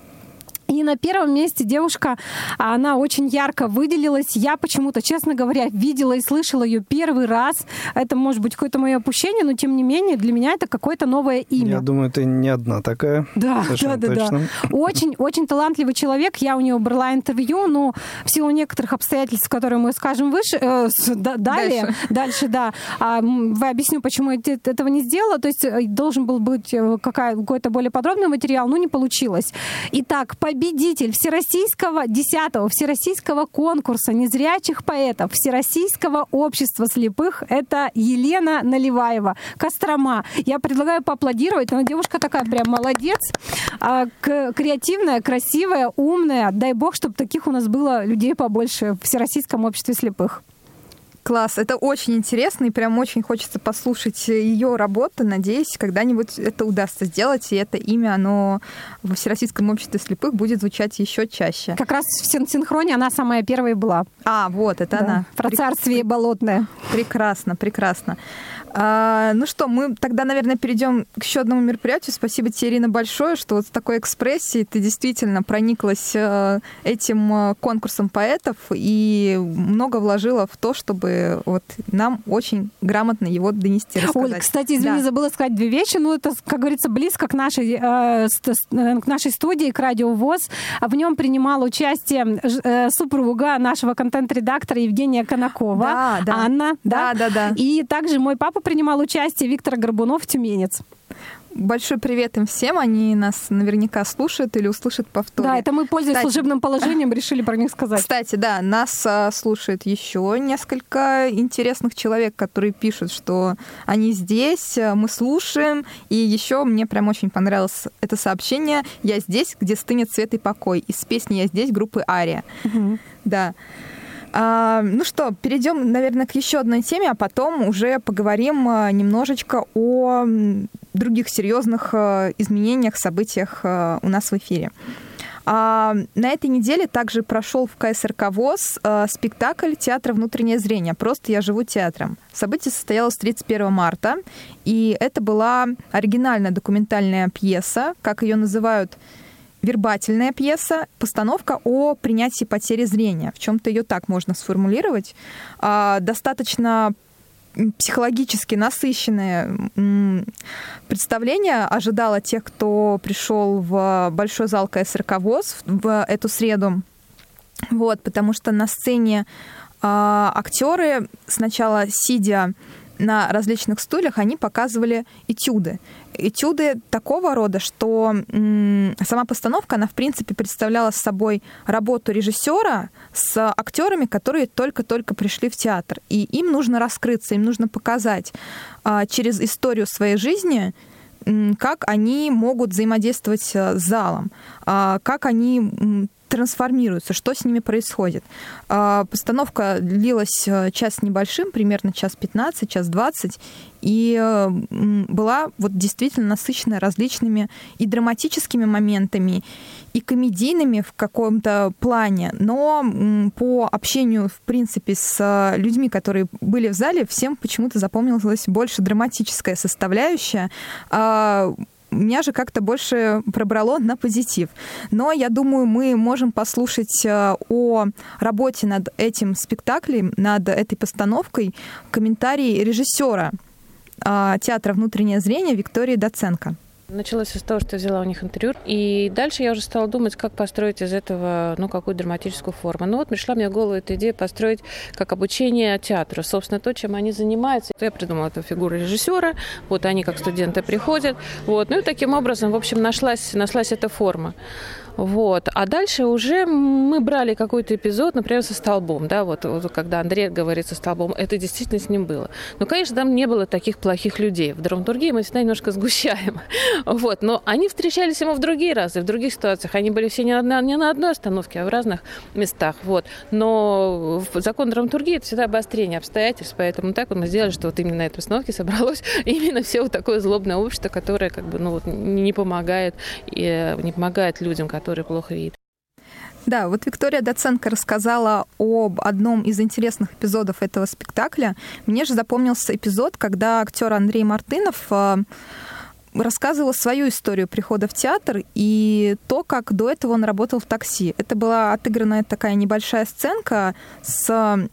S5: И на первом месте девушка, она очень ярко выделилась. Я почему-то, честно говоря, видела и слышала ее первый раз. Это может быть какое-то мое опущение, но тем не менее для меня это какое-то новое имя.
S4: Я думаю, ты не одна такая.
S5: Да, да, да, да. Очень, очень талантливый человек. Я у него брала интервью, но в силу некоторых обстоятельств, которые мы скажем выше, э, да, далее, дальше, дальше да, а, вы объясню, почему я этого не сделала. То есть э, должен был быть э, какой-то более подробный материал, но не получилось. Итак, победа победитель Всероссийского 10-го Всероссийского конкурса незрячих поэтов Всероссийского общества слепых. Это Елена Наливаева, Кострома. Я предлагаю поаплодировать. Она девушка такая прям молодец, а, креативная, красивая, умная. Дай бог, чтобы таких у нас было людей побольше в Всероссийском обществе слепых.
S3: Класс, это очень интересно, и прям очень хочется послушать ее работу. Надеюсь, когда-нибудь это удастся сделать, и это имя, оно в Всероссийском обществе слепых будет звучать еще чаще.
S5: Как раз в синхроне она самая первая была.
S3: А, вот, это да. она.
S5: Про царствие болотное.
S3: Прекрасно, прекрасно. А, ну что, мы тогда, наверное, перейдем к еще одному мероприятию. Спасибо тебе, Ирина, большое, что вот с такой экспрессией ты действительно прониклась э, этим э, конкурсом поэтов и много вложила в то, чтобы вот нам очень грамотно его донести, рассказать.
S5: Оль, кстати, извини, да. забыла сказать две вещи. Ну, это, как говорится, близко к нашей, э, э к нашей студии, к Радио ВОЗ. В нем принимала участие супруга нашего контент-редактора Евгения Конакова, да, да. Анна. Да, да, да, да. И также мой папа принимал участие Виктор Горбунов, тюменец.
S3: Большой привет им всем. Они нас наверняка слушают или услышат повторно.
S5: Да, это мы, пользуясь кстати, служебным положением, решили про них сказать.
S3: Кстати, да, нас а, слушает еще несколько интересных человек, которые пишут, что они здесь, а, мы слушаем. И еще мне прям очень понравилось это сообщение. Я здесь, где стынет свет и покой. Из песни Я здесь группы Ария. Угу. Да. А, ну что, перейдем, наверное, к еще одной теме, а потом уже поговорим а, немножечко о других серьезных а, изменениях, событиях а, у нас в эфире. А, на этой неделе также прошел в КСРК ВОЗ а, спектакль «Театр внутреннее зрение». Просто я живу театром. Событие состоялось 31 марта, и это была оригинальная документальная пьеса, как ее называют вербательная пьеса, постановка о принятии потери зрения. В чем-то ее так можно сформулировать. А, достаточно психологически насыщенное представление ожидало тех, кто пришел в большой зал КСРК ВОЗ в эту среду. Вот, потому что на сцене э, актеры сначала сидя на различных стульях, они показывали этюды этюды такого рода, что сама постановка, она, в принципе, представляла собой работу режиссера с актерами, которые только-только пришли в театр. И им нужно раскрыться, им нужно показать а, через историю своей жизни, как они могут взаимодействовать э, с залом, а, как они трансформируются, что с ними происходит. А, постановка длилась э, час небольшим, примерно час 15, час 20, и э, была вот действительно насыщена различными и драматическими моментами, и комедийными в каком-то плане, но по общению, в принципе, с э, людьми, которые были в зале, всем почему-то запомнилась больше драматическая составляющая. Меня же как-то больше пробрало на позитив. Но я думаю, мы можем послушать э, о работе над этим спектаклем, над этой постановкой комментарий режиссера э, театра «Внутреннее зрение» Виктории Доценко.
S16: Началось с того, что я взяла у них интервью, и дальше я уже стала думать, как построить из этого, ну, какую драматическую форму. Ну вот пришла мне в голову эта идея построить как обучение театру. Собственно, то, чем они занимаются. Я придумала эту фигуру режиссера, вот они как студенты приходят, вот. Ну и таким образом, в общем, нашлась, нашлась эта форма. Вот. А дальше уже мы брали какой-то эпизод, например, со столбом, да, вот, вот когда Андрей говорит со столбом, это действительно с ним было. Но, конечно, там не было таких плохих людей. В драматургии мы всегда немножко сгущаем. Вот. Но они встречались ему в другие разы, в других ситуациях. Они были все не на, не на одной остановке, а в разных местах. Вот. Но закон драматургии – это всегда обострение обстоятельств, поэтому так вот мы сделали, что вот именно на этой остановке собралось именно все вот такое злобное общество, которое как бы, ну, вот, не помогает, и не помогает людям, который плохо видит.
S3: Да, вот Виктория Доценко рассказала об одном из интересных эпизодов этого спектакля. Мне же запомнился эпизод, когда актер Андрей Мартынов э, рассказывал свою историю прихода в театр и то, как до этого он работал в такси. Это была отыгранная такая небольшая сценка с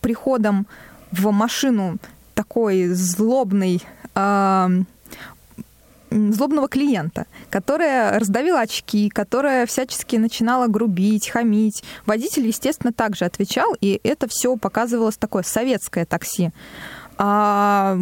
S3: приходом в машину такой злобной э, злобного клиента, которая раздавила очки, которая всячески начинала грубить, хамить. Водитель, естественно, также отвечал, и это все показывалось такое советское такси. А,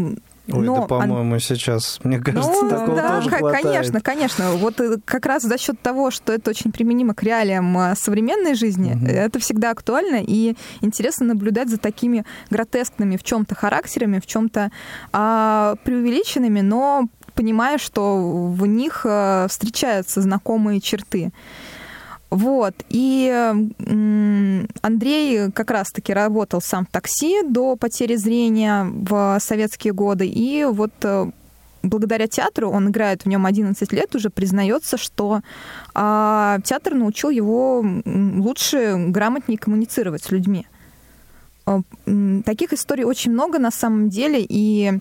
S4: Ой, Но, да, по-моему, он... сейчас, мне кажется, ну, такого
S3: да,
S4: тоже хватает.
S3: Конечно, конечно. Вот э, как раз за счет того, что это очень применимо к реалиям э, современной жизни, угу. это всегда актуально, и интересно наблюдать за такими гротескными в чем-то характерами, в чем-то а, преувеличенными, но понимая, что в них э, встречаются знакомые черты. Вот. И Андрей как раз-таки работал сам в такси до потери зрения в советские годы. И вот э, благодаря театру, он играет в нем 11 лет, уже признается, что а, театр научил его лучше, грамотнее коммуницировать с людьми. Э, таких историй очень много на самом деле, и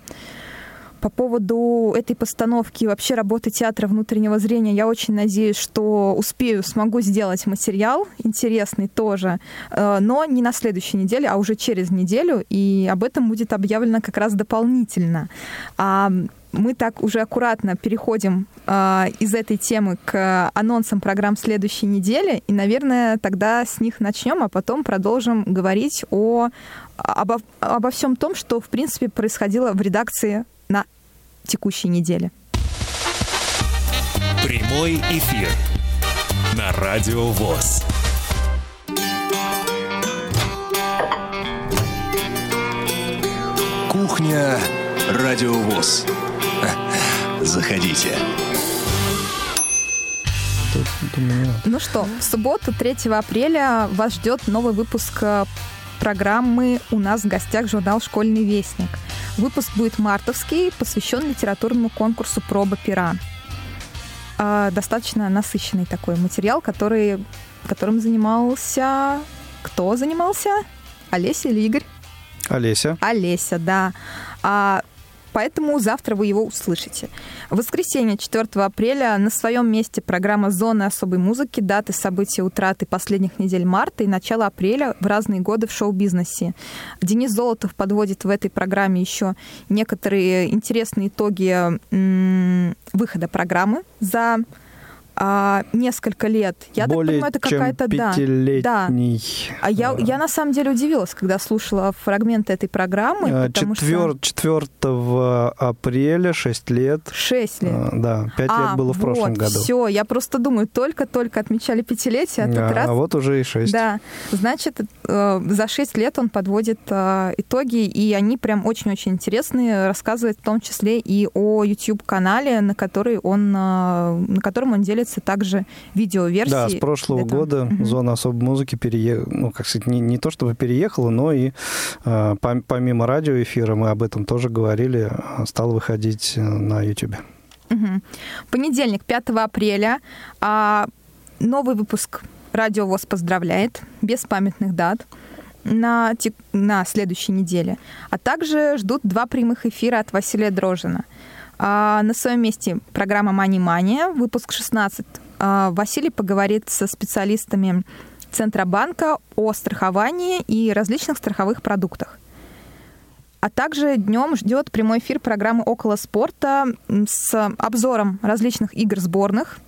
S3: по поводу этой постановки и вообще работы театра внутреннего зрения, я очень надеюсь, что успею, смогу сделать материал интересный тоже, э, но не на следующей неделе, а уже через неделю, и об этом будет объявлено как раз дополнительно. А мы так уже аккуратно переходим э, из этой темы к анонсам программ следующей недели, и, наверное, тогда с них начнем, а потом продолжим говорить о, обо, обо всем том, что, в принципе, происходило в редакции на текущей неделе.
S2: Прямой эфир на Радио ВОЗ. Кухня Радио ВОЗ. Заходите.
S3: Ну что, в субботу, 3 апреля, вас ждет новый выпуск э, программы «У нас в гостях журнал «Школьный вестник». Выпуск будет мартовский, посвящен литературному конкурсу «Проба пера». А, достаточно насыщенный такой материал, который, которым занимался... Кто занимался? Олеся или Игорь?
S4: Олеся.
S3: Олеся, да. А поэтому завтра вы его услышите. В воскресенье, 4 апреля, на своем месте программа «Зоны особой музыки», даты события утраты последних недель марта и начала апреля в разные годы в шоу-бизнесе. Денис Золотов подводит в этой программе еще некоторые интересные итоги выхода программы за а, несколько лет. Я
S4: Более
S3: так понимаю, это
S4: какая-то да. Да.
S3: А я, я на самом деле удивилась, когда слушала фрагменты этой программы.
S4: А, Четвер... Что... 4 апреля 6 лет.
S3: 6 лет. А,
S4: да, 5 а, лет было в прошлом
S3: вот,
S4: году.
S3: Все, я просто думаю, только-только отмечали пятилетие, а,
S4: а,
S3: раз...
S4: а вот уже и 6.
S3: Да, значит, э, за 6 лет он подводит э, итоги, и они прям очень-очень интересные, рассказывает в том числе и о YouTube-канале, на который он, э, на котором он делится появляется также видеоверсии.
S4: Да, с прошлого этого. года угу. зона особой музыки переехала, ну, как сказать, не, не то чтобы переехала, но и э, помимо радиоэфира, мы об этом тоже говорили, стал выходить э, на YouTube.
S3: Угу. Понедельник, 5 апреля, а, новый выпуск «Радио ВОЗ поздравляет», без памятных дат на, на следующей неделе. А также ждут два прямых эфира от Василия Дрожина – а, на своем месте программа Money Mania, выпуск 16. А, Василий поговорит со специалистами Центробанка о страховании и различных страховых продуктах. А также днем ждет прямой эфир программы «Около спорта» с обзором различных игр сборных.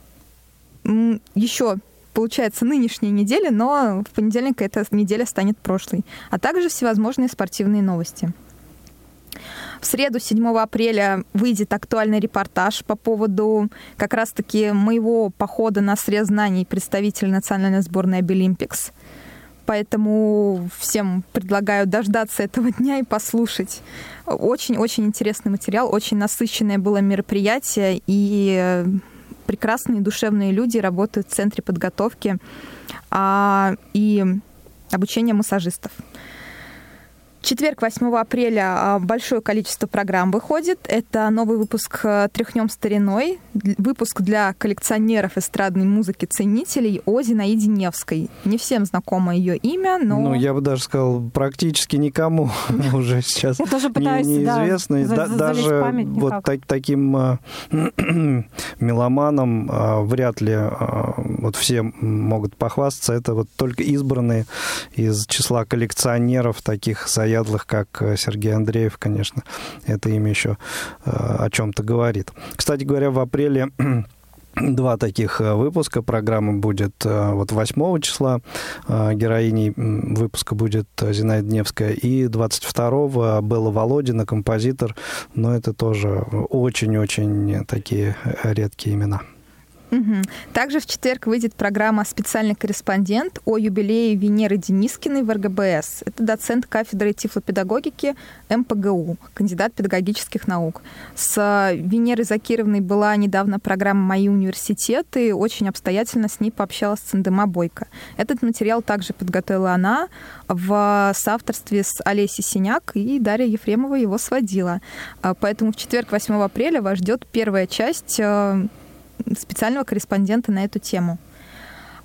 S3: Еще получается, нынешняя неделя, но в понедельник эта неделя станет прошлой. А также всевозможные спортивные новости. В среду, 7 апреля, выйдет актуальный репортаж по поводу как раз-таки моего похода на срез знаний представителя национальной сборной Обилимпикс. Поэтому всем предлагаю дождаться этого дня и послушать. Очень-очень интересный материал, очень насыщенное было мероприятие, и прекрасные душевные люди работают в центре подготовки а, и обучения массажистов четверг, 8 апреля, а, большое количество программ выходит. Это новый выпуск э, «Тряхнем стариной», выпуск для коллекционеров эстрадной музыки, ценителей о Зинаиде Невской. Не всем знакомо ее имя, но...
S4: Ну, я бы даже сказал, практически никому уже сейчас неизвестно. Даже вот таким э, меломанам э, вряд ли вот все могут похвастаться. Это вот только избранные из числа коллекционеров таких заявок заядлых, как э, Сергей Андреев, конечно, это имя еще э, о чем-то говорит. Кстати говоря, в апреле Два таких э, выпуска программы будет вот 8 числа. Героиней выпуска будет Зинаида Дневская. И 22-го Белла Володина, композитор. Но это тоже очень-очень такие редкие имена.
S3: Угу. Также в четверг выйдет программа «Специальный корреспондент» о юбилее Венеры Денискиной в РГБС. Это доцент кафедры тифлопедагогики МПГУ, кандидат педагогических наук. С Венерой Закировной была недавно программа «Мои университеты». Очень обстоятельно с ней пообщалась Сандема Бойко. Этот материал также подготовила она в соавторстве с Олесей Синяк, и Дарья Ефремова его сводила. Поэтому в четверг, 8 апреля, вас ждет первая часть э, специального корреспондента на эту тему.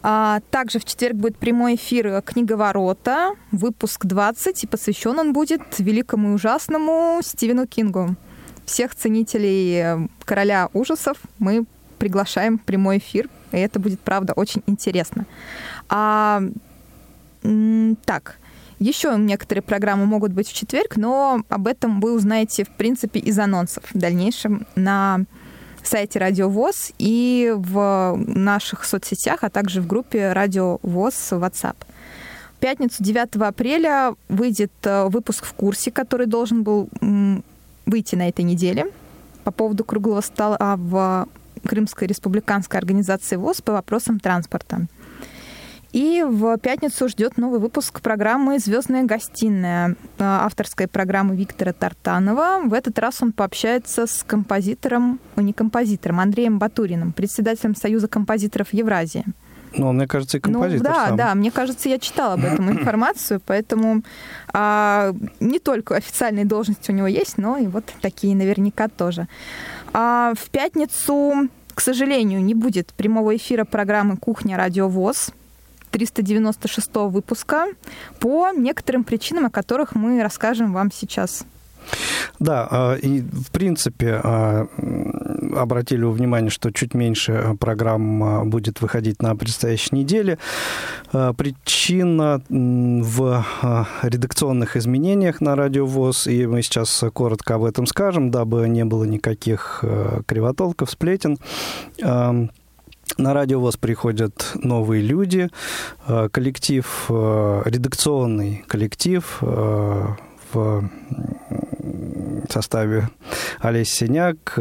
S3: А также в четверг будет прямой эфир «Книговорота», выпуск 20, и посвящен он будет великому и ужасному Стивену Кингу. Всех ценителей э, «Короля ужасов» мы приглашаем в прямой эфир, и это будет, правда, очень интересно. А, так, еще некоторые программы могут быть в четверг, но об этом вы узнаете, в принципе, из анонсов в дальнейшем на сайте Радио ВОЗ и в наших соцсетях, а также в группе Радио ВОЗ WhatsApp. В пятницу 9 апреля выйдет э, выпуск в курсе, который должен был выйти на этой неделе по поводу круглого стола в Крымской республиканской организации ВОЗ по вопросам транспорта. И в пятницу ждет новый выпуск программы «Звездная гостиная», э, авторской программы Виктора Тартанова. В этот раз он пообщается с композитором, не композитором, Андреем Батуриным, председателем Союза композиторов Евразии.
S4: Ну, мне кажется, и ну композитор
S3: Ну, да,
S4: сам.
S3: да, мне кажется, я читала об этом информацию, поэтому а, не только официальные должности у него есть, но и вот такие наверняка тоже. А в пятницу, к сожалению, не будет прямого эфира программы «Кухня. Радио ВОЗ», 396 выпуска по некоторым причинам, о которых мы расскажем вам сейчас.
S4: Да, а, и в принципе а, обратили внимание, что чуть меньше программ будет выходить на предстоящей неделе. А, причина в редакционных изменениях на Радио ВОЗ, и мы сейчас коротко об этом скажем, дабы не было никаких кривотолков, сплетен. На радио ВОЗ приходят новые люди, э, коллектив, э, редакционный коллектив э, в составе Олеся Синяк,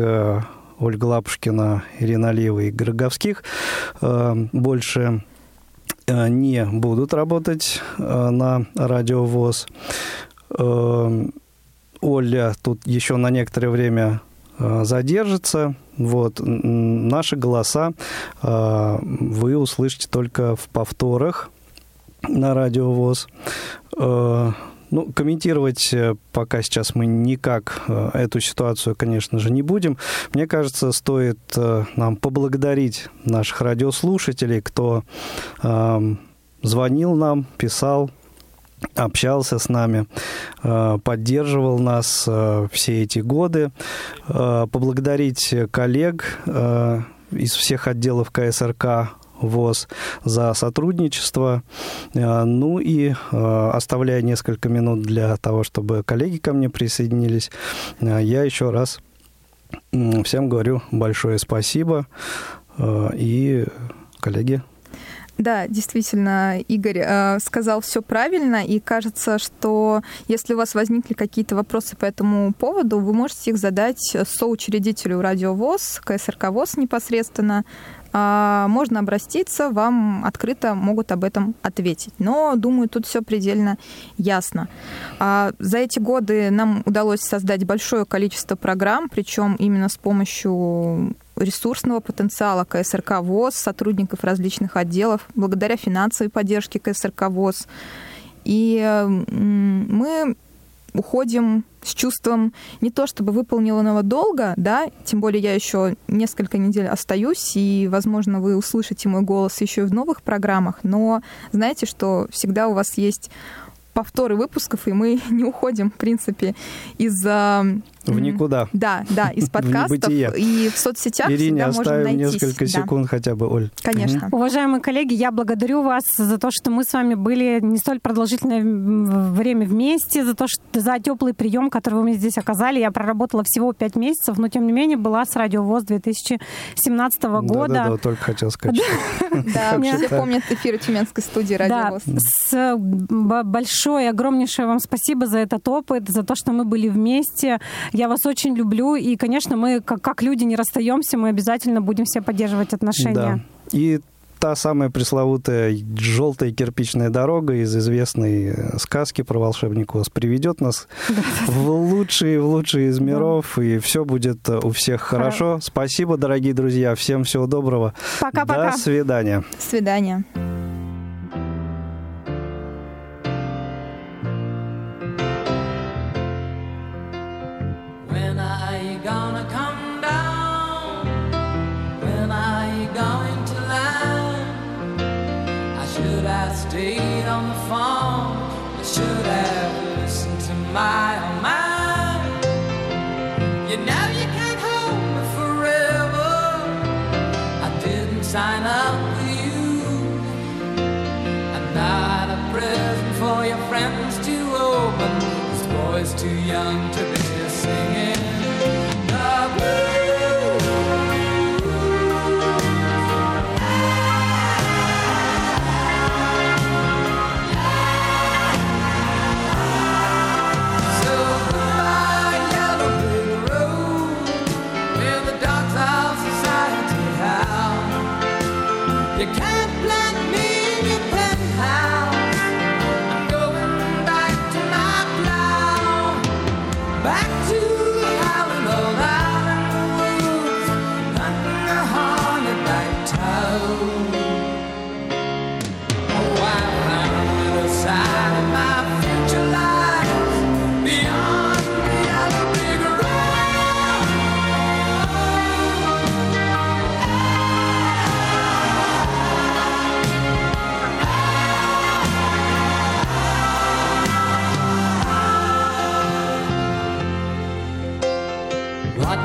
S4: Ольга Лапушкина, Ирина Алиева и Гроговских больше не будут работать на радио ВОЗ. Оля тут еще на некоторое время задержится, вот. Наши голоса э, вы услышите только в повторах на радио ВОЗ. Э, ну, комментировать э, пока сейчас мы никак эту ситуацию, конечно же, не будем. Мне кажется, стоит нам поблагодарить наших радиослушателей, кто звонил нам, писал, общался с нами, э, поддерживал нас э, все эти годы. Э, поблагодарить коллег из всех отделов КСРК ВОЗ за сотрудничество. Ну и оставляя несколько минут для того, чтобы коллеги ко мне присоединились, я еще раз всем говорю большое спасибо. И, коллеги,
S3: да, действительно, Игорь э, сказал все правильно, и кажется, что если у вас возникли какие-то вопросы по этому поводу, вы можете их задать соучредителю радиовоз, КСРК ВОЗ непосредственно. Э, можно обратиться, вам открыто могут об этом ответить. Но, думаю, тут все предельно ясно. А за эти годы нам удалось создать большое количество программ, причем именно с помощью ресурсного потенциала КСРК ВОЗ, сотрудников различных отделов, благодаря финансовой поддержке КСРК ВОЗ. И мы уходим с чувством не то чтобы выполненного долга, да, тем более я еще несколько недель остаюсь, и, возможно, вы услышите мой голос еще и в новых программах, но знаете, что всегда у вас есть повторы выпусков, и мы не уходим, в принципе, из-за
S4: в никуда.
S3: Да, да, из подкастов и в соцсетях
S4: Ирине
S3: всегда
S4: оставим несколько секунд хотя бы, Оль.
S3: Конечно.
S5: Угу. Уважаемые коллеги, я благодарю вас за то, что мы с вами были не столь продолжительное время вместе, за то, что за теплый прием, который вы мне здесь оказали. Я проработала всего пять месяцев, но тем не менее была с радиовоз 2017 года.
S4: Да, да, только хотел сказать.
S3: Да, все помнят эфиры Тюменской студии радиовоз.
S5: Да, большое, огромнейшее вам спасибо за этот опыт, за то, что мы были вместе. Я вас очень люблю, и, конечно, мы как, как люди не расстаемся, мы обязательно будем все поддерживать отношения.
S4: Да. И та самая пресловутая желтая кирпичная дорога из известной э, сказки про волшебника Оз приведет нас в лучшие, в лучшие из миров, и все будет э, у всех хорошо. Спасибо, дорогие друзья, всем всего доброго.
S5: Пока-пока.
S4: До свидания.
S3: До свидания.
S17: Too young to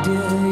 S17: do.